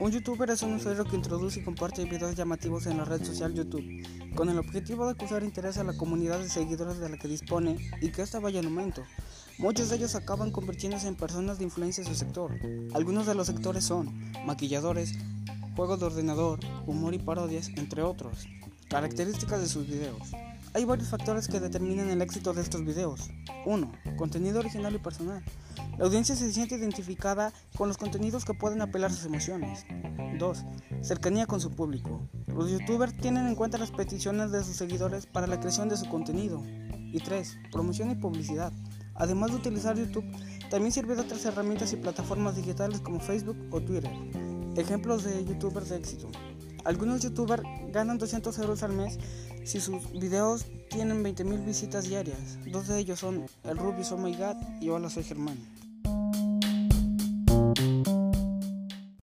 Un youtuber es un usuario que introduce y comparte videos llamativos en la red social YouTube, con el objetivo de causar interés a la comunidad de seguidores de la que dispone y que ésta vaya en aumento. Muchos de ellos acaban convirtiéndose en personas de influencia en su sector. Algunos de los sectores son maquilladores, juegos de ordenador, humor y parodias, entre otros. Características de sus videos. Hay varios factores que determinan el éxito de estos videos. 1. Contenido original y personal. La audiencia se siente identificada con los contenidos que pueden apelar sus emociones. 2. Cercanía con su público. Los youtubers tienen en cuenta las peticiones de sus seguidores para la creación de su contenido. Y 3. Promoción y publicidad. Además de utilizar YouTube, también sirve de otras herramientas y plataformas digitales como Facebook o Twitter. Ejemplos de youtubers de éxito. Algunos youtubers ganan 200 euros al mes si sus videos tienen 20.000 visitas diarias. Dos de ellos son El Rubius Oh My God y Hola Soy Germán.